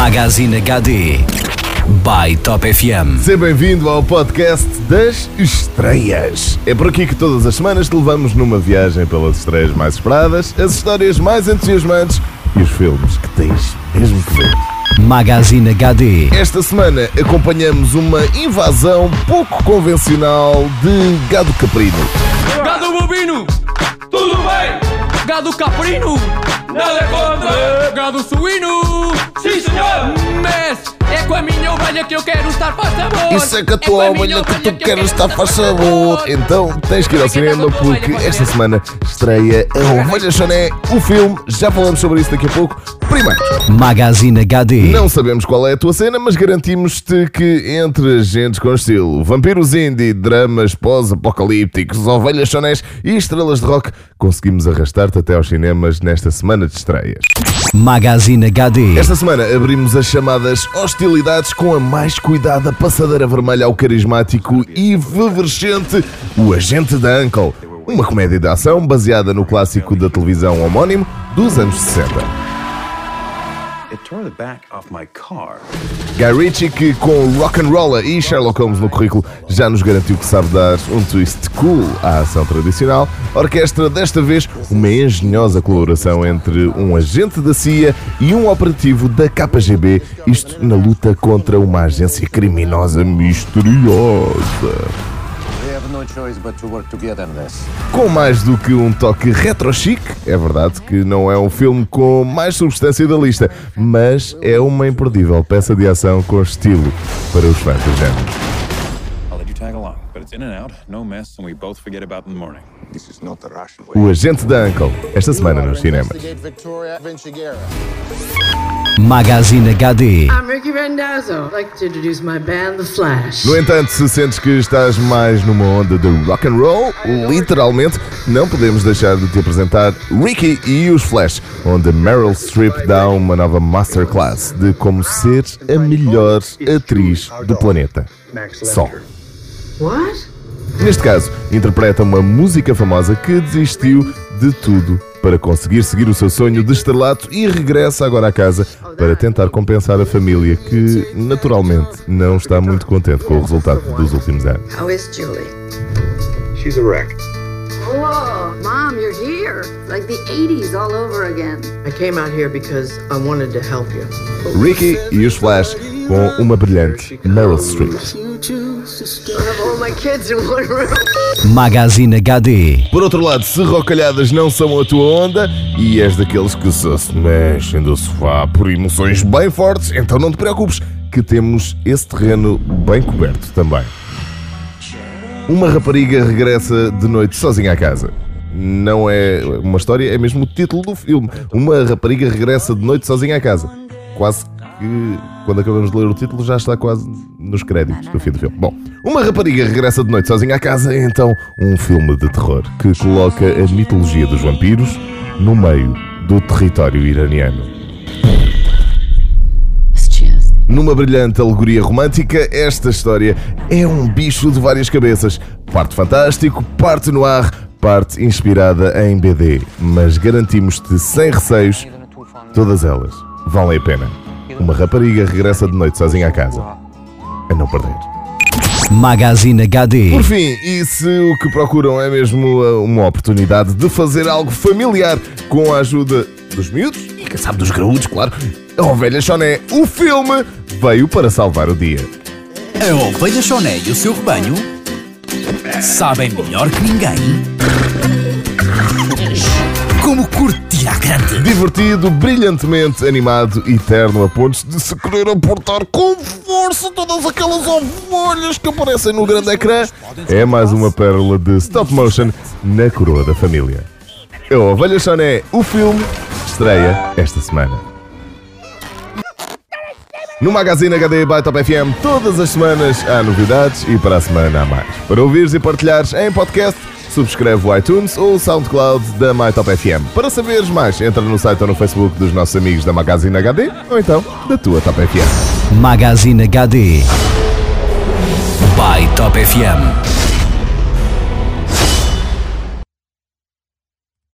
Magazine HD by Top FM. Seja bem-vindo ao podcast das estreias. É por aqui que todas as semanas te levamos numa viagem pelas estreias mais esperadas, as histórias mais entusiasmantes e os filmes que tens mesmo que ver. Magazine HD. Esta semana acompanhamos uma invasão pouco convencional de gado caprino. Gado bovino, tudo bem? Gado caprino, nada contra. Gado suíno, com a minha ovelha que eu quero estar faz sabor. Isso é que a tua ovelha que tu queres estar faz sabor. Então tens que ir ao cinema porque esta semana estreia a Ovelha Choné, o filme. Já falamos sobre isso daqui a pouco. Primeiro. Magazine HD. Não sabemos qual é a tua cena, mas garantimos-te que entre agentes com estilo, vampiros indie, dramas pós-apocalípticos, ovelhas chonés e estrelas de rock, conseguimos arrastar-te até aos cinemas nesta semana de estreias. Magazine HD. Esta semana abrimos as chamadas hostilidades com a mais cuidada passadeira vermelha ao carismático e efervescente O Agente da Uncle, uma comédia de ação baseada no clássico da televisão homónimo dos anos 60. Guy Ritchie, que com Rock'n'Roller e Sherlock Holmes no currículo já nos garantiu que sabe dar um twist cool à ação tradicional, orquestra desta vez uma engenhosa colaboração entre um agente da CIA e um operativo da KGB, isto na luta contra uma agência criminosa misteriosa. Com mais do que um toque retro-chic, é verdade que não é um filme com mais substância da lista, mas é uma imperdível peça de ação com estilo para os fãs do género. O Agente da Uncle, esta semana nos cinemas. Magazine HD. I'm Ricky Rendazzo. I'd like to introduce my band, The Flash. No entanto, se sentes que estás mais numa onda de rock and roll, literalmente, não podemos deixar de te apresentar Ricky e os Flash, onde Meryl Streep dá uma nova masterclass de como ser a melhor atriz do planeta. Só. What? Neste caso, interpreta uma música famosa que desistiu de tudo para conseguir seguir o seu sonho de estrelato e regressa agora à casa para tentar compensar a família que, naturalmente, não está muito contente com o resultado dos últimos anos. How is Julie? She's a wreck. Whoa, Mom, you're here. Like the 80s all over again. I came out here because I wanted to help you. Ricky e os Flash com uma brilhante Meryl Streep. Magazine HD. Por outro lado, se rocalhadas não são a tua onda e és daqueles que só se mexem do sofá por emoções bem fortes, então não te preocupes, que temos esse terreno bem coberto também. Uma rapariga regressa de noite sozinha à casa. Não é uma história, é mesmo o título do filme. Uma rapariga regressa de noite sozinha à casa. Quase que, quando acabamos de ler o título, já está quase nos créditos do fim do filme. Bom, uma rapariga regressa de noite sozinha à casa é então um filme de terror que coloca a mitologia dos vampiros no meio do território iraniano. Numa brilhante alegoria romântica, esta história é um bicho de várias cabeças. Parte fantástico, parte no ar, parte inspirada em BD. Mas garantimos-te sem receios, todas elas valem a pena. Uma rapariga regressa de noite sozinha à casa. A não perder. Magazine HD. Por fim, e se o que procuram é mesmo uh, uma oportunidade de fazer algo familiar com a ajuda dos miúdos e quem sabe dos graúdos, claro, a Ovelha Choné, o filme, veio para salvar o dia. A ovelha Choné e o seu rebanho sabem melhor que ninguém Divertido, brilhantemente animado e terno a pontos de se querer aportar com força todas aquelas ovelhas que aparecem no grande ecrã. É mais uma pérola de stop motion na coroa da família. A Ovelha Choné, o filme, estreia esta semana. No Magazine HD by Top FM, todas as semanas há novidades e para a semana há mais. Para ouvires e partilhares em podcast, subscreve o iTunes ou o SoundCloud da MyTop FM. Para saberes mais, entra no site ou no Facebook dos nossos amigos da Magazine HD ou então da tua Top FM. Magazine HD by Top FM.